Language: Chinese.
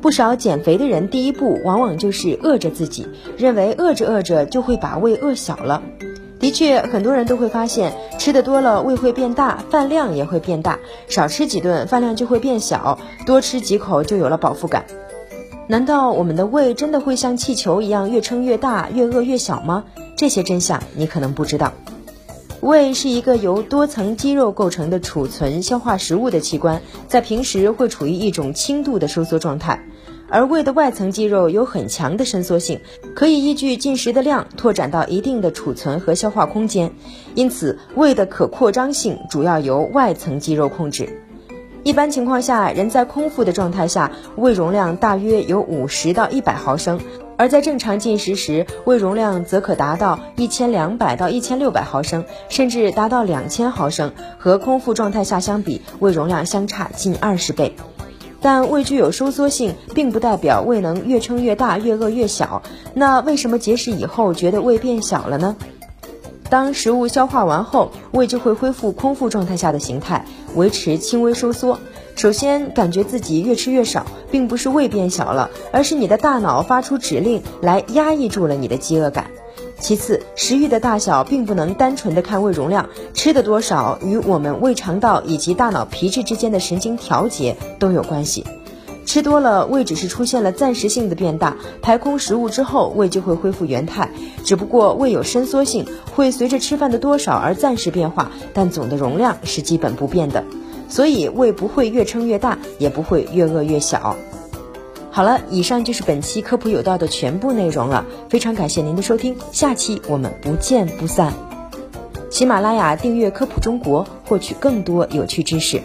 不少减肥的人第一步往往就是饿着自己，认为饿着饿着就会把胃饿小了。的确，很多人都会发现，吃的多了胃会变大，饭量也会变大；少吃几顿，饭量就会变小；多吃几口就有了饱腹感。难道我们的胃真的会像气球一样越撑越大，越饿越小吗？这些真相你可能不知道。胃是一个由多层肌肉构成的储存、消化食物的器官，在平时会处于一种轻度的收缩状态，而胃的外层肌肉有很强的伸缩性，可以依据进食的量拓展到一定的储存和消化空间，因此胃的可扩张性主要由外层肌肉控制。一般情况下，人在空腹的状态下，胃容量大约有五十到一百毫升。而在正常进食时，胃容量则可达到一千两百到一千六百毫升，甚至达到两千毫升。和空腹状态下相比，胃容量相差近二十倍。但胃具有收缩性，并不代表胃能越撑越大，越饿越小。那为什么节食以后觉得胃变小了呢？当食物消化完后，胃就会恢复空腹状态下的形态，维持轻微收缩。首先，感觉自己越吃越少，并不是胃变小了，而是你的大脑发出指令来压抑住了你的饥饿感。其次，食欲的大小并不能单纯的看胃容量，吃的多少与我们胃肠道以及大脑皮质之间的神经调节都有关系。吃多了，胃只是出现了暂时性的变大，排空食物之后，胃就会恢复原态。只不过胃有伸缩性，会随着吃饭的多少而暂时变化，但总的容量是基本不变的。所以胃不会越撑越大，也不会越饿越小。好了，以上就是本期科普有道的全部内容了，非常感谢您的收听，下期我们不见不散。喜马拉雅订阅科普中国，获取更多有趣知识。